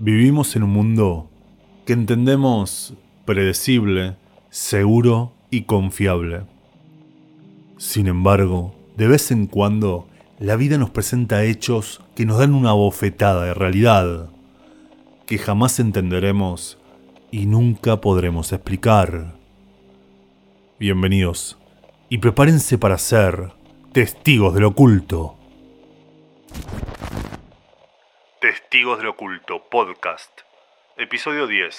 Vivimos en un mundo que entendemos predecible, seguro y confiable. Sin embargo, de vez en cuando, la vida nos presenta hechos que nos dan una bofetada de realidad, que jamás entenderemos y nunca podremos explicar. Bienvenidos y prepárense para ser testigos del oculto. Testigos del Oculto Podcast, episodio 10.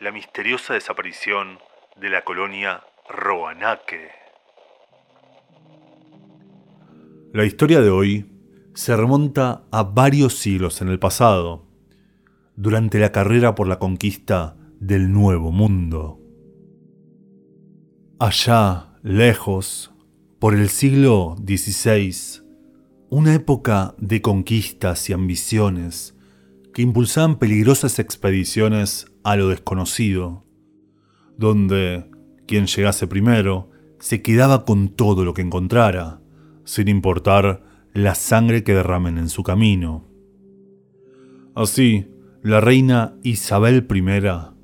La misteriosa desaparición de la colonia Roanaque. La historia de hoy se remonta a varios siglos en el pasado, durante la carrera por la conquista del Nuevo Mundo. Allá, lejos, por el siglo XVI, una época de conquistas y ambiciones que impulsaban peligrosas expediciones a lo desconocido, donde quien llegase primero se quedaba con todo lo que encontrara, sin importar la sangre que derramen en su camino. Así, la reina Isabel I,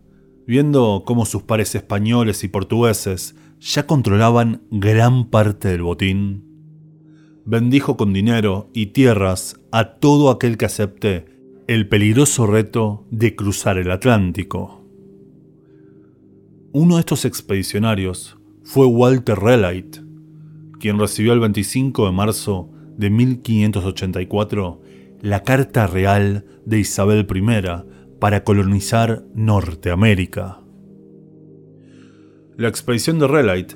viendo cómo sus pares españoles y portugueses ya controlaban gran parte del botín, bendijo con dinero y tierras a todo aquel que acepte el peligroso reto de cruzar el Atlántico. Uno de estos expedicionarios fue Walter Raleigh, quien recibió el 25 de marzo de 1584 la Carta Real de Isabel I para colonizar Norteamérica. La expedición de Raleigh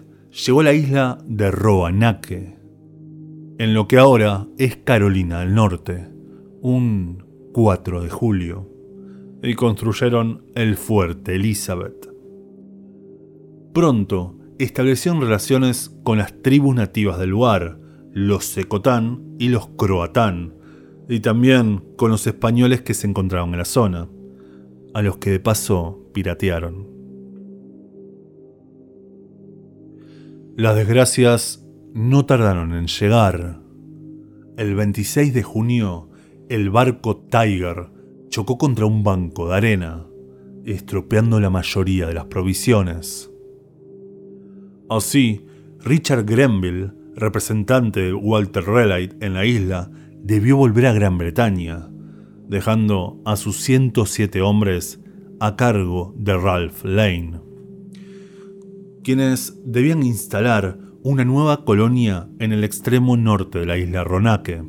llegó a la isla de Roanoke, en lo que ahora es Carolina del Norte, un 4 de julio, y construyeron el fuerte Elizabeth. Pronto establecieron relaciones con las tribus nativas del lugar, los Secotán y los Croatán, y también con los españoles que se encontraban en la zona, a los que de paso piratearon. Las desgracias no tardaron en llegar. El 26 de junio, el barco Tiger chocó contra un banco de arena, estropeando la mayoría de las provisiones. Así, Richard Grenville, representante de Walter Raleigh en la isla, debió volver a Gran Bretaña, dejando a sus 107 hombres a cargo de Ralph Lane, quienes debían instalar una nueva colonia en el extremo norte de la isla Ronaque,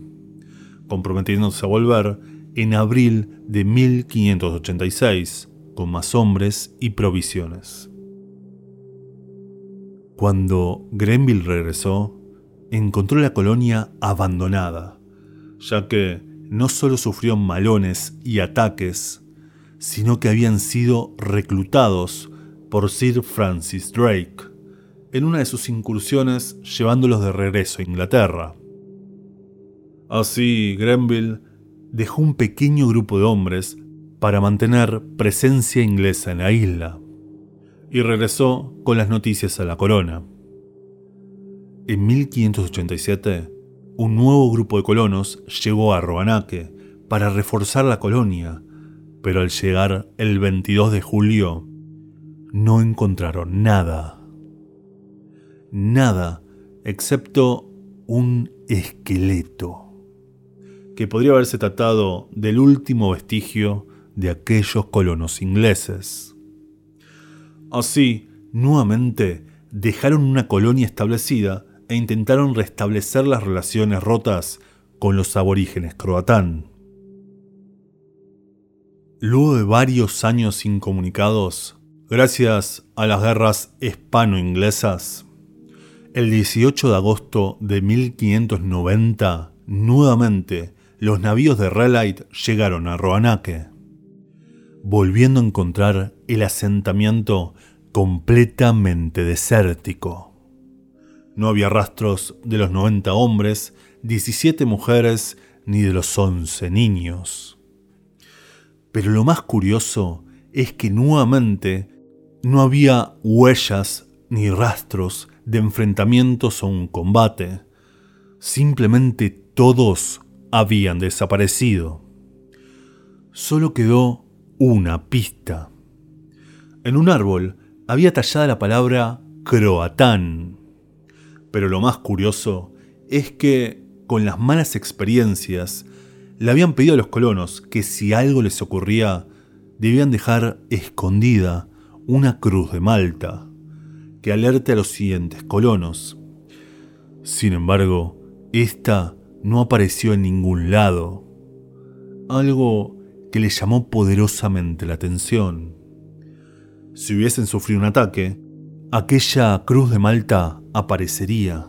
comprometiéndose a volver en abril de 1586 con más hombres y provisiones. Cuando Grenville regresó, encontró la colonia abandonada, ya que no solo sufrió malones y ataques, sino que habían sido reclutados por Sir Francis Drake, en una de sus incursiones llevándolos de regreso a Inglaterra. Así, Grenville dejó un pequeño grupo de hombres para mantener presencia inglesa en la isla y regresó con las noticias a la corona. En 1587, un nuevo grupo de colonos llegó a Roanoke para reforzar la colonia, pero al llegar el 22 de julio no encontraron nada nada excepto un esqueleto, que podría haberse tratado del último vestigio de aquellos colonos ingleses. Así, nuevamente, dejaron una colonia establecida e intentaron restablecer las relaciones rotas con los aborígenes croatán. Luego de varios años incomunicados, gracias a las guerras hispano-inglesas, el 18 de agosto de 1590, nuevamente, los navíos de Raleigh llegaron a Roanoke, volviendo a encontrar el asentamiento completamente desértico. No había rastros de los 90 hombres, 17 mujeres ni de los 11 niños. Pero lo más curioso es que nuevamente no había huellas ni rastros de enfrentamientos o un combate. Simplemente todos habían desaparecido. Solo quedó una pista. En un árbol había tallada la palabra Croatán. Pero lo más curioso es que, con las malas experiencias, le habían pedido a los colonos que si algo les ocurría, debían dejar escondida una cruz de Malta, que alerte a los siguientes colonos. Sin embargo, esta no apareció en ningún lado, algo que le llamó poderosamente la atención. Si hubiesen sufrido un ataque, aquella cruz de Malta aparecería.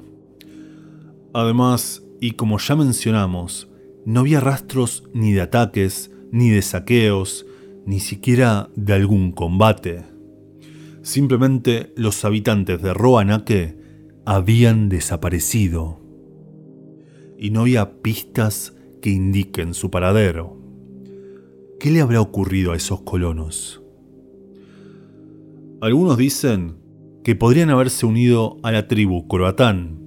Además, y como ya mencionamos, no había rastros ni de ataques, ni de saqueos, ni siquiera de algún combate. Simplemente los habitantes de Roanake habían desaparecido. Y no había pistas que indiquen su paradero. ¿Qué le habrá ocurrido a esos colonos? Algunos dicen que podrían haberse unido a la tribu croatán,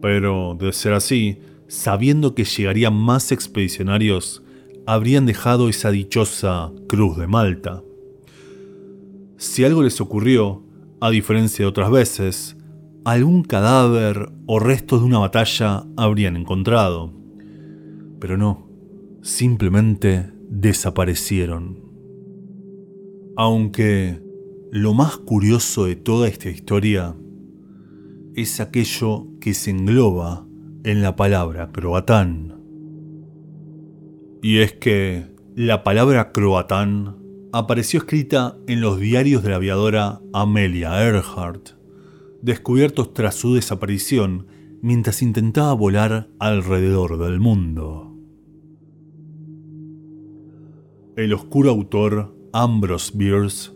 pero de ser así, sabiendo que llegarían más expedicionarios, habrían dejado esa dichosa Cruz de Malta. Si algo les ocurrió, a diferencia de otras veces, algún cadáver o restos de una batalla habrían encontrado. Pero no, simplemente desaparecieron. Aunque lo más curioso de toda esta historia es aquello que se engloba en la palabra croatán. Y es que la palabra croatán apareció escrita en los diarios de la aviadora Amelia Earhart, descubiertos tras su desaparición mientras intentaba volar alrededor del mundo. El oscuro autor Ambrose Bierce,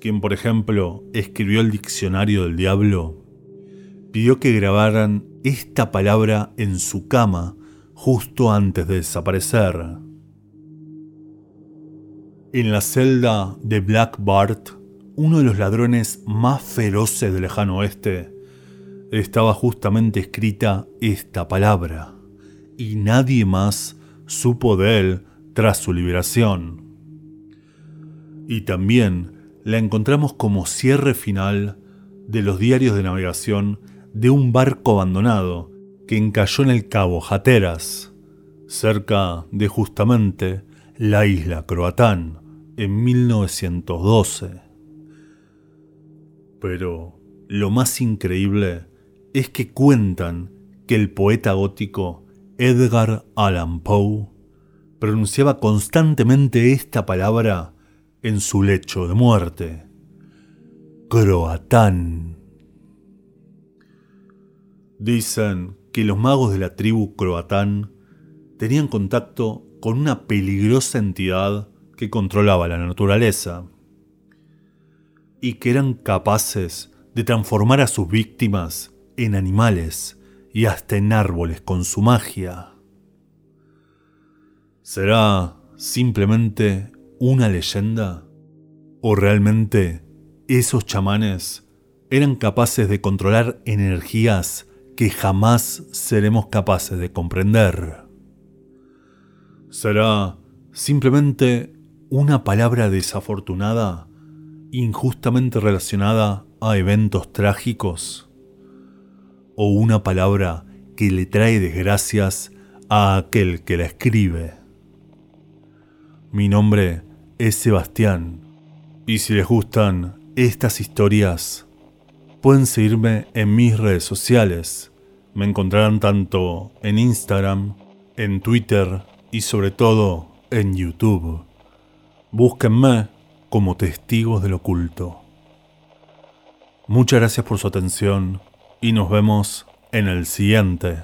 quien por ejemplo escribió el Diccionario del Diablo, pidió que grabaran esta palabra en su cama justo antes de desaparecer. En la celda de Black Bart, uno de los ladrones más feroces del lejano oeste, estaba justamente escrita esta palabra, y nadie más supo de él tras su liberación. Y también la encontramos como cierre final de los diarios de navegación de un barco abandonado que encalló en el cabo Hatteras, cerca de justamente la isla Croatán, en 1912. Pero lo más increíble es que cuentan que el poeta gótico Edgar Allan Poe pronunciaba constantemente esta palabra en su lecho de muerte. Croatán. Dicen que los magos de la tribu croatán tenían contacto con una peligrosa entidad que controlaba la naturaleza y que eran capaces de transformar a sus víctimas en animales y hasta en árboles con su magia. ¿Será simplemente una leyenda? ¿O realmente esos chamanes eran capaces de controlar energías que jamás seremos capaces de comprender. ¿Será simplemente una palabra desafortunada, injustamente relacionada a eventos trágicos? ¿O una palabra que le trae desgracias a aquel que la escribe? Mi nombre es Sebastián, y si les gustan estas historias, pueden seguirme en mis redes sociales. Me encontrarán tanto en Instagram, en Twitter y sobre todo en YouTube. Búsquenme como testigos del oculto. Muchas gracias por su atención y nos vemos en el siguiente.